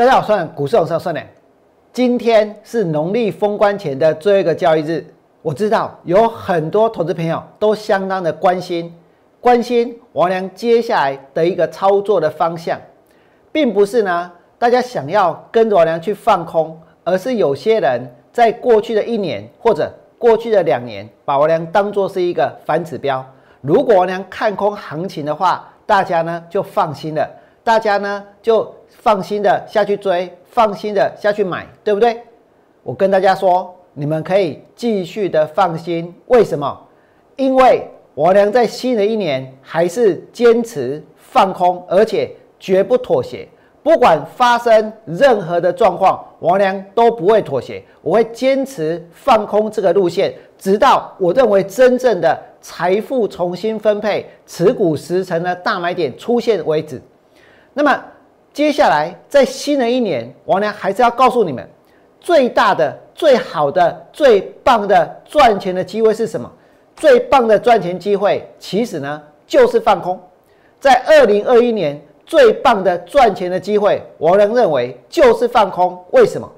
大家好，算股市老师算呢。今天是农历封关前的最后一个交易日，我知道有很多投资朋友都相当的关心，关心王良接下来的一个操作的方向，并不是呢大家想要跟着王良去放空，而是有些人在过去的一年或者过去的两年，把王良当做是一个反指标。如果王良看空行情的话，大家呢就放心了，大家呢就放心的下去追。放心的下去买，对不对？我跟大家说，你们可以继续的放心。为什么？因为王良在新的一年还是坚持放空，而且绝不妥协。不管发生任何的状况，王良都不会妥协。我会坚持放空这个路线，直到我认为真正的财富重新分配、持股十成的大买点出现为止。那么。接下来，在新的一年，王良还是要告诉你们，最大的、最好的、最棒的赚钱的机会是什么？最棒的赚钱机会，其实呢，就是放空。在二零二一年，最棒的赚钱的机会，王良认为就是放空。为什么？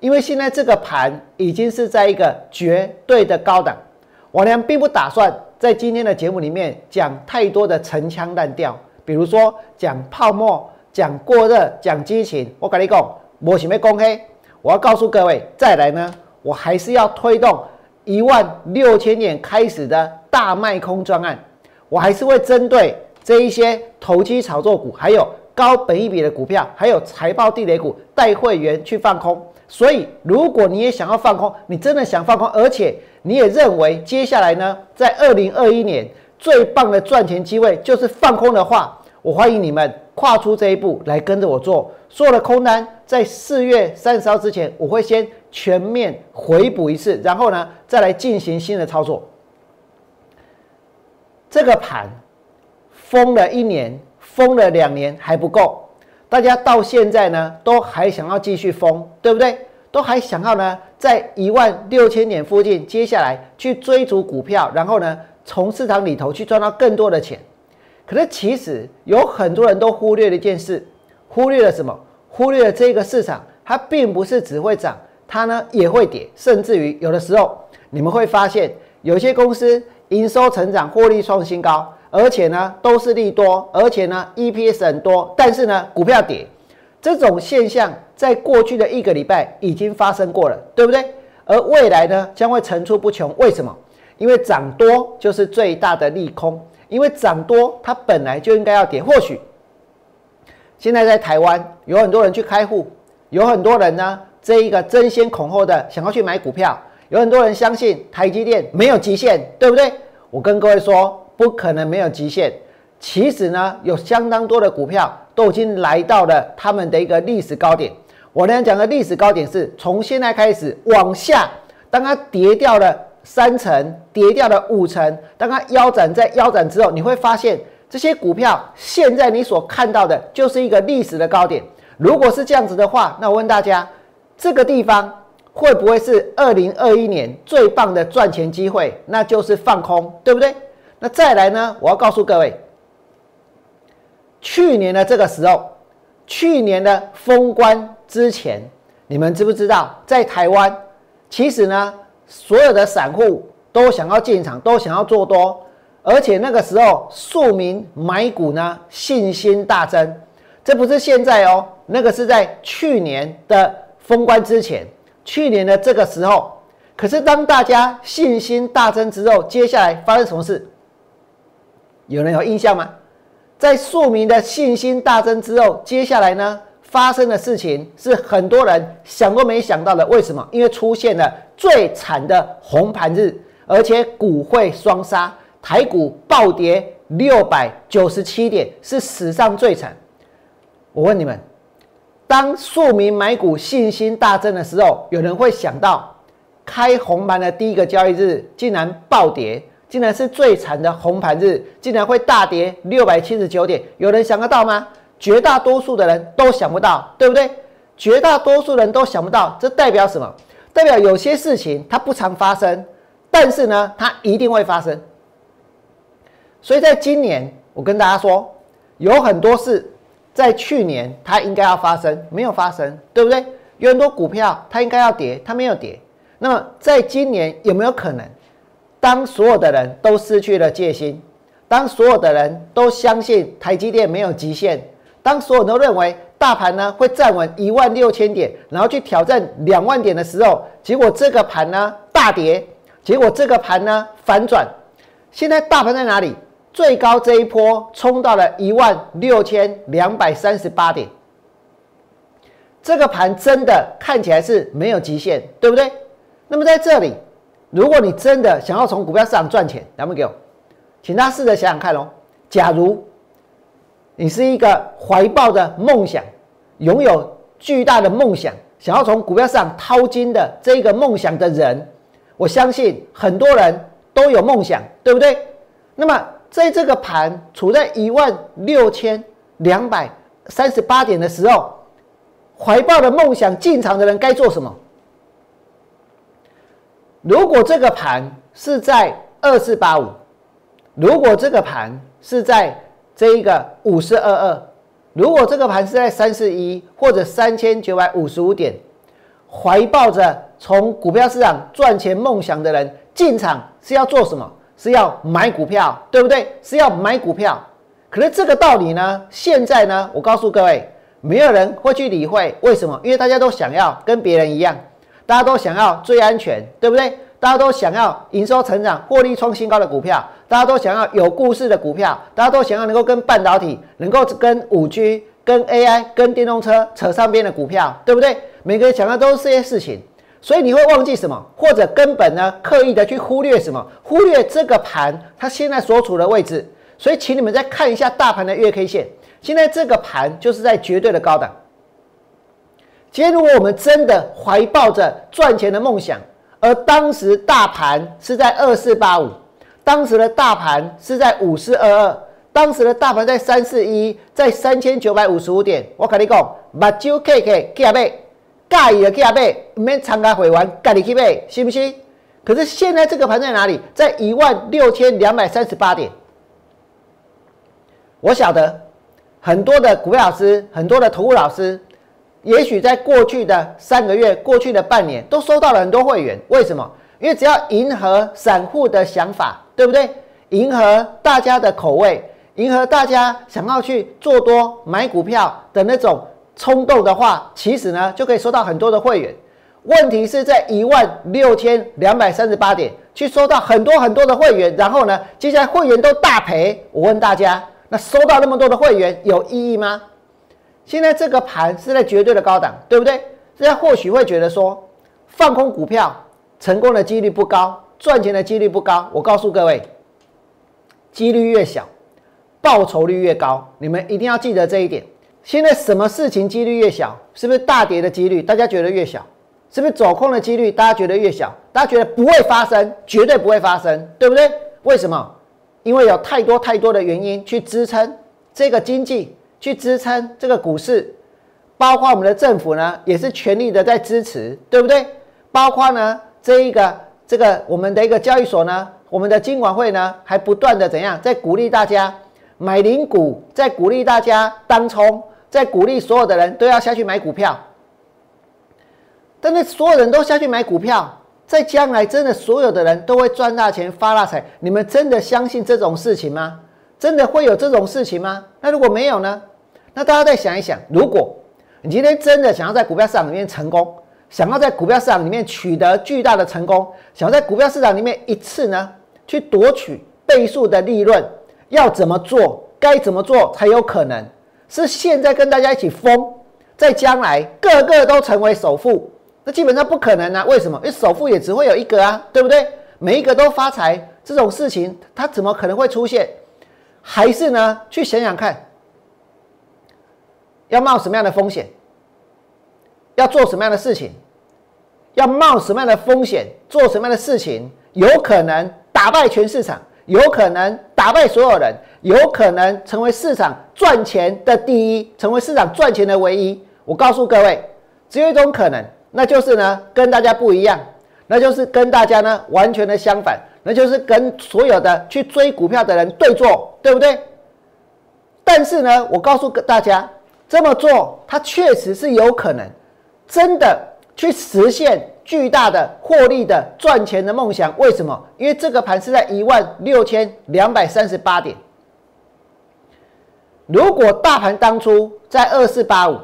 因为现在这个盘已经是在一个绝对的高档。王良并不打算在今天的节目里面讲太多的陈腔滥调，比如说讲泡沫。讲过热，讲激情，我跟你讲，我准备公黑。我要告诉各位，再来呢，我还是要推动一万六千点开始的大卖空专案。我还是会针对这一些投机炒作股，还有高本益比的股票，还有财报地雷股，带会员去放空。所以，如果你也想要放空，你真的想放空，而且你也认为接下来呢，在二零二一年最棒的赚钱机会就是放空的话，我欢迎你们。跨出这一步来跟着我做，所有的空单在四月三十号之前，我会先全面回补一次，然后呢再来进行新的操作。这个盘封了一年，封了两年还不够，大家到现在呢都还想要继续封，对不对？都还想要呢在一万六千点附近，接下来去追逐股票，然后呢从市场里头去赚到更多的钱。可是，其实有很多人都忽略了一件事，忽略了什么？忽略了这个市场，它并不是只会涨，它呢也会跌，甚至于有的时候，你们会发现有些公司营收成长、获利创新高，而且呢都是利多，而且呢 EPS 很多，但是呢股票跌，这种现象在过去的一个礼拜已经发生过了，对不对？而未来呢将会层出不穷。为什么？因为涨多就是最大的利空。因为涨多，它本来就应该要跌。或许现在在台湾有很多人去开户，有很多人呢，这一个争先恐后的想要去买股票，有很多人相信台积电没有极限，对不对？我跟各位说，不可能没有极限。其实呢，有相当多的股票都已经来到了他们的一个历史高点。我呢讲的历史高点是从现在开始往下，当它跌掉了。三成跌掉了五成，当它腰斩在腰斩之后，你会发现这些股票现在你所看到的就是一个历史的高点。如果是这样子的话，那我问大家，这个地方会不会是二零二一年最棒的赚钱机会？那就是放空，对不对？那再来呢？我要告诉各位，去年的这个时候，去年的封关之前，你们知不知道在台湾，其实呢？所有的散户都想要进场，都想要做多，而且那个时候庶民买股呢信心大增。这不是现在哦，那个是在去年的封关之前，去年的这个时候。可是当大家信心大增之后，接下来发生什么事？有人有印象吗？在庶民的信心大增之后，接下来呢？发生的事情是很多人想都没想到的。为什么？因为出现了最惨的红盘日，而且股汇双杀，台股暴跌六百九十七点，是史上最惨。我问你们，当庶民买股信心大增的时候，有人会想到开红盘的第一个交易日竟然暴跌，竟然是最惨的红盘日，竟然会大跌六百七十九点？有人想得到吗？绝大多数的人都想不到，对不对？绝大多数人都想不到，这代表什么？代表有些事情它不常发生，但是呢，它一定会发生。所以在今年，我跟大家说，有很多事在去年它应该要发生，没有发生，对不对？有很多股票它应该要跌，它没有跌。那么在今年有没有可能，当所有的人都失去了戒心，当所有的人都相信台积电没有极限，当所有人都认为大盘呢会站稳一万六千点，然后去挑战两万点的时候，结果这个盘呢大跌，结果这个盘呢反转。现在大盘在哪里？最高这一波冲到了一万六千两百三十八点，这个盘真的看起来是没有极限，对不对？那么在这里，如果你真的想要从股票市场赚钱，能不能给我？请大家试着想想看喽。假如你是一个怀抱着梦想、拥有巨大的梦想，想要从股票市场掏金的这个梦想的人，我相信很多人都有梦想，对不对？那么。在这个盘处在一万六千两百三十八点的时候，怀抱的梦想进场的人该做什么？如果这个盘是在二四八五，如果这个盘是在这一个五四二二，如果这个盘是在三四一或者三千九百五十五点，怀抱着从股票市场赚钱梦想的人进场是要做什么？是要买股票，对不对？是要买股票。可是这个道理呢？现在呢？我告诉各位，没有人会去理会。为什么？因为大家都想要跟别人一样，大家都想要最安全，对不对？大家都想要营收成长、获利创新高的股票，大家都想要有故事的股票，大家都想要能够跟半导体、能够跟五 G、跟 AI、跟电动车扯上边的股票，对不对？每个人想要都是这些事情。所以你会忘记什么，或者根本呢刻意的去忽略什么，忽略这个盘它现在所处的位置。所以，请你们再看一下大盘的月 K 线，现在这个盘就是在绝对的高档。今天如果我们真的怀抱着赚钱的梦想，而当时大盘是在二四八五，当时的大盘是在五四二二，当时的大盘在三四一，在三千九百五十五点，我跟你讲，目睭 K K 加倍。介意的去买，唔免参加会员，家己去买，信不信？可是现在这个盘在哪里？在一万六千两百三十八点。我晓得很多的股票老师，很多的投顾老师，也许在过去的三个月、过去的半年，都收到了很多会员。为什么？因为只要迎合散户的想法，对不对？迎合大家的口味，迎合大家想要去做多买股票的那种。冲动的话，其实呢就可以收到很多的会员。问题是在一万六千两百三十八点去收到很多很多的会员，然后呢，接下来会员都大赔。我问大家，那收到那么多的会员有意义吗？现在这个盘是在绝对的高档，对不对？大家或许会觉得说，放空股票成功的几率不高，赚钱的几率不高。我告诉各位，几率越小，报酬率越高。你们一定要记得这一点。现在什么事情几率越小，是不是大跌的几率大家觉得越小？是不是走空的几率大家觉得越小？大家觉得不会发生，绝对不会发生，对不对？为什么？因为有太多太多的原因去支撑这个经济，去支撑这个股市，包括我们的政府呢，也是全力的在支持，对不对？包括呢，这一个这个我们的一个交易所呢，我们的金管会呢，还不断的怎样在鼓励大家买零股，在鼓励大家当冲。在鼓励所有的人都要下去买股票，但是所有人都下去买股票，在将来真的所有的人都会赚大钱发大财？你们真的相信这种事情吗？真的会有这种事情吗？那如果没有呢？那大家再想一想，如果你今天真的想要在股票市场里面成功，想要在股票市场里面取得巨大的成功，想要在股票市场里面一次呢去夺取倍数的利润，要怎么做？该怎么做才有可能？是现在跟大家一起疯，在将来个个都成为首富，那基本上不可能啊！为什么？因为首富也只会有一个啊，对不对？每一个都发财这种事情，它怎么可能会出现？还是呢？去想想看，要冒什么样的风险？要做什么样的事情？要冒什么样的风险？做什么样的事情？有可能打败全市场？有可能打败所有人？有可能成为市场赚钱的第一，成为市场赚钱的唯一。我告诉各位，只有一种可能，那就是呢，跟大家不一样，那就是跟大家呢完全的相反，那就是跟所有的去追股票的人对坐，对不对？但是呢，我告诉大家，这么做，它确实是有可能真的去实现巨大的获利的赚钱的梦想。为什么？因为这个盘是在一万六千两百三十八点。如果大盘当初在二四八五，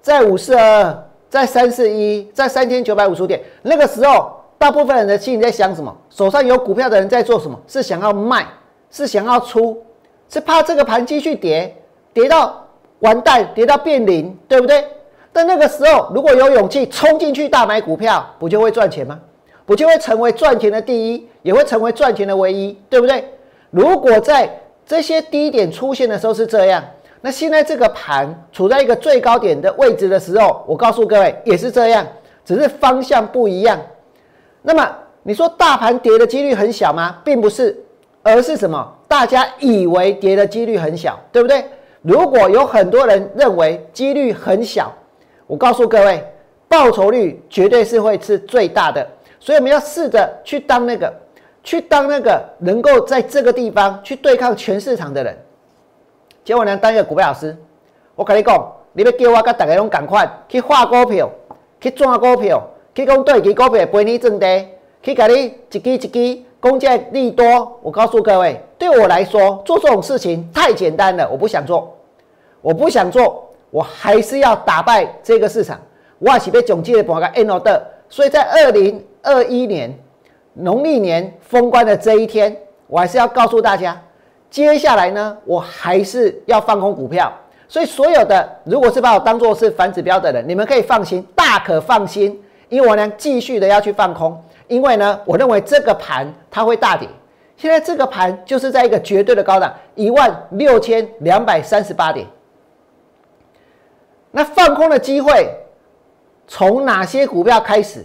在五四二二，在三四一，在三千九百五十点，那个时候，大部分人的心里在想什么？手上有股票的人在做什么？是想要卖，是想要出，是怕这个盘继续跌，跌到完蛋，跌到变零，对不对？但那个时候，如果有勇气冲进去大买股票，不就会赚钱吗？不就会成为赚钱的第一，也会成为赚钱的唯一，对不对？如果在这些低点出现的时候是这样，那现在这个盘处在一个最高点的位置的时候，我告诉各位也是这样，只是方向不一样。那么你说大盘跌的几率很小吗？并不是，而是什么？大家以为跌的几率很小，对不对？如果有很多人认为几率很小，我告诉各位，报酬率绝对是会是最大的。所以我们要试着去当那个。去当那个能够在这个地方去对抗全市场的人，结果呢，当一个股票老师，我跟你讲，你要叫我跟大家拢赶快去画股票，去赚股票，去讲对其股票陪你挣的，去给你一支一支公价利多。我告诉各位，对我来说做这种事情太简单了，我不想做，我不想做，我还是要打败这个市场。我还是被总结的把个 N O 的，所以在二零二一年。农历年封关的这一天，我还是要告诉大家，接下来呢，我还是要放空股票。所以，所有的如果是把我当做是反指标的人，你们可以放心，大可放心，因为我呢继续的要去放空，因为呢，我认为这个盘它会大跌。现在这个盘就是在一个绝对的高档，一万六千两百三十八点。那放空的机会从哪些股票开始？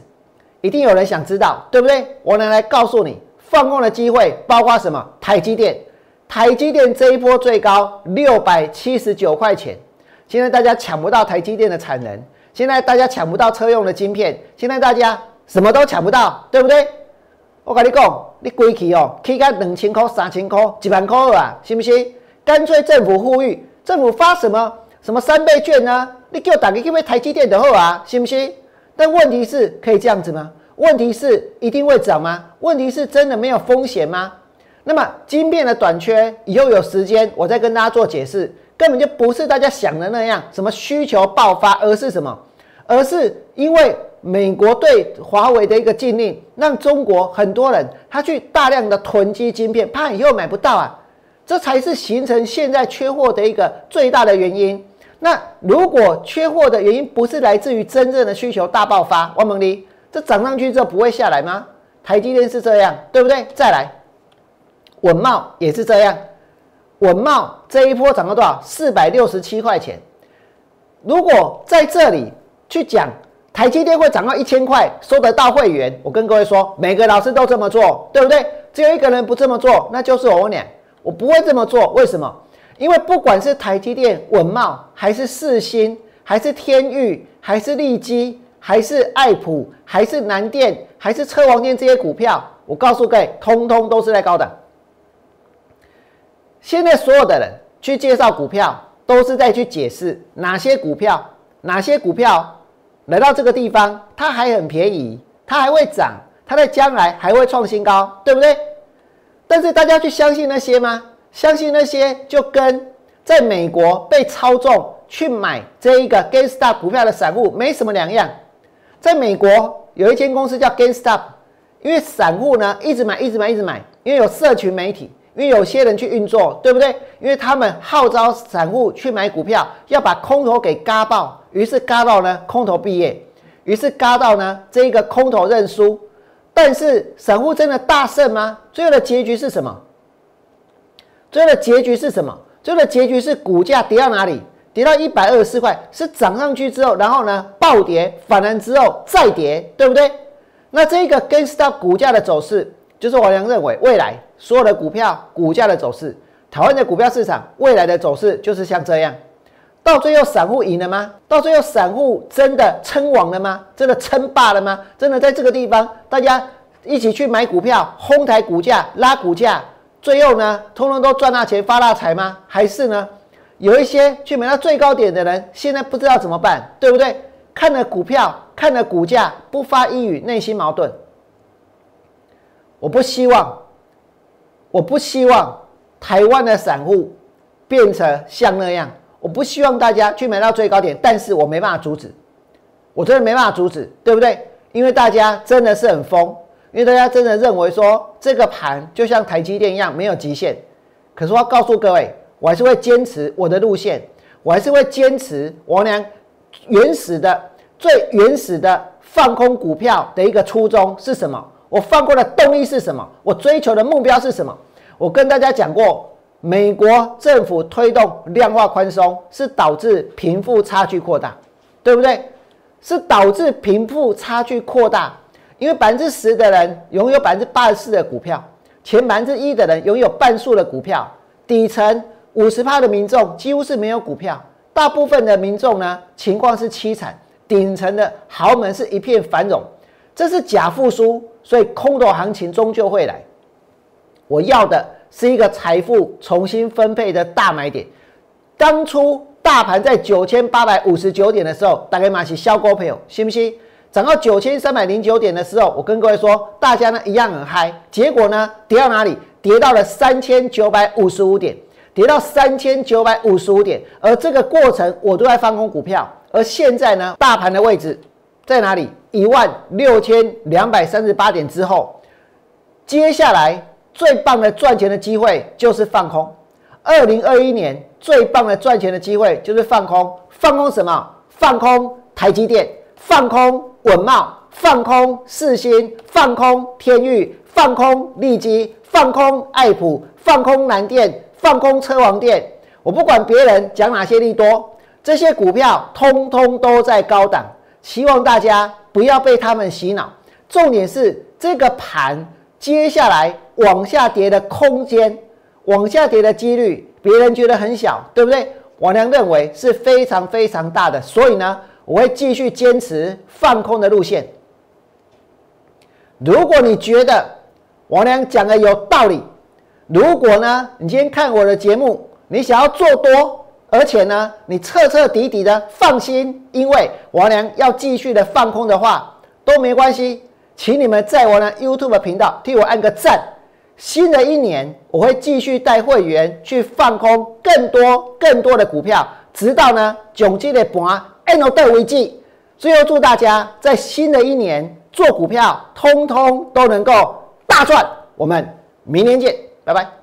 一定有人想知道，对不对？我能来告诉你，放空的机会包括什么？台积电，台积电这一波最高六百七十九块钱，现在大家抢不到台积电的产能，现在大家抢不到车用的晶片，现在大家什么都抢不到，对不对？我跟你讲，你归期哦，起个两千块、三千块、几万块啊，信不信？干脆政府呼吁，政府发什么什么三倍券呢？你叫大家去买台积电就好啊，信不信？但问题是，可以这样子吗？问题是一定会涨吗？问题是真的没有风险吗？那么晶片的短缺，以后有时间我再跟大家做解释，根本就不是大家想的那样，什么需求爆发，而是什么？而是因为美国对华为的一个禁令，让中国很多人他去大量的囤积晶片，怕以后买不到啊，这才是形成现在缺货的一个最大的原因。那如果缺货的原因不是来自于真正的需求大爆发，王蒙离，这涨上去之后不会下来吗？台积电是这样，对不对？再来，稳茂也是这样，稳茂这一波涨了多少？四百六十七块钱。如果在这里去讲台积电会涨到一千块，收得到会员，我跟各位说，每个老师都这么做，对不对？只有一个人不这么做，那就是我俩，我不会这么做，为什么？因为不管是台积电、稳茂，还是四星，还是天域，还是利基，还是爱普，还是南电，还是车王电这些股票，我告诉各位，通通都是在高档。现在所有的人去介绍股票，都是在去解释哪些股票，哪些股票来到这个地方，它还很便宜，它还会涨，它在将来还会创新高，对不对？但是大家去相信那些吗？相信那些就跟在美国被操纵去买这一个 GameStop 股票的散户没什么两样。在美国有一间公司叫 GameStop，因为散户呢一直买一直买一直买，因为有社群媒体，因为有些人去运作，对不对？因为他们号召散户去买股票，要把空头给嘎爆，于是嘎到呢空头毕业，于是嘎到呢这一个空头认输。但是散户真的大胜吗？最后的结局是什么？最后的结局是什么？最后的结局是股价跌到哪里？跌到一百二十四块，是涨上去之后，然后呢暴跌，反弹之后再跌，对不对？那这个跟到股价的走势，就是我良认为未来所有的股票股价的走势，台湾的股票市场未来的走势就是像这样。到最后散户赢了吗？到最后散户真的称王了吗？真的称霸了吗？真的在这个地方大家一起去买股票，哄抬股价，拉股价？最后呢，通通都赚大钱发大财吗？还是呢，有一些去买到最高点的人，现在不知道怎么办，对不对？看了股票，看了股价，不发一语，内心矛盾。我不希望，我不希望台湾的散户变成像那样。我不希望大家去买到最高点，但是我没办法阻止，我真的没办法阻止，对不对？因为大家真的是很疯，因为大家真的认为说这个盘就像台积电一样没有极限。可是我要告诉各位，我还是会坚持我的路线，我还是会坚持王良原始的、最原始的放空股票的一个初衷是什么？我放过的动力是什么？我追求的目标是什么？我跟大家讲过。美国政府推动量化宽松，是导致贫富差距扩大，对不对？是导致贫富差距扩大，因为百分之十的人拥有百分之八十四的股票，前百分之一的人拥有半数的股票，底层五十趴的民众几乎是没有股票，大部分的民众呢情况是凄惨，顶层的豪门是一片繁荣，这是假复苏，所以空头行情终究会来。我要的。是一个财富重新分配的大买点。当初大盘在九千八百五十九点的时候，大概买起销高朋友，信不信？涨到九千三百零九点的时候，我跟各位说，大家呢一样很嗨。结果呢，跌到哪里？跌到了三千九百五十五点，跌到三千九百五十五点。而这个过程，我都在放空股票。而现在呢，大盘的位置在哪里？一万六千两百三十八点之后，接下来。最棒的赚钱的机会就是放空。二零二一年最棒的赚钱的机会就是放空。放空什么？放空台积电，放空稳茂，放空四新，放空天域，放空利基，放空爱普，放空南电，放空车王电。我不管别人讲哪些利多，这些股票通通都在高档。希望大家不要被他们洗脑。重点是这个盘接下来。往下跌的空间，往下跌的几率，别人觉得很小，对不对？王良认为是非常非常大的，所以呢，我会继续坚持放空的路线。如果你觉得王良讲的有道理，如果呢，你今天看我的节目，你想要做多，而且呢，你彻彻底底的放心，因为王良要继续的放空的话，都没关系，请你们在我的 YouTube 频道替我按个赞。新的一年，我会继续带会员去放空更多更多的股票，直到呢总结的盘 N 的为止。最后祝大家在新的一年做股票，通通都能够大赚。我们明年见，拜拜。